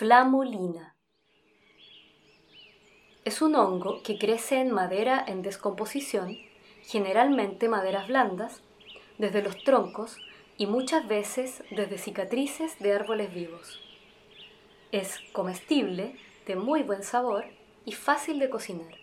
Flamulina. Es un hongo que crece en madera en descomposición, generalmente maderas blandas, desde los troncos y muchas veces desde cicatrices de árboles vivos. Es comestible, de muy buen sabor y fácil de cocinar.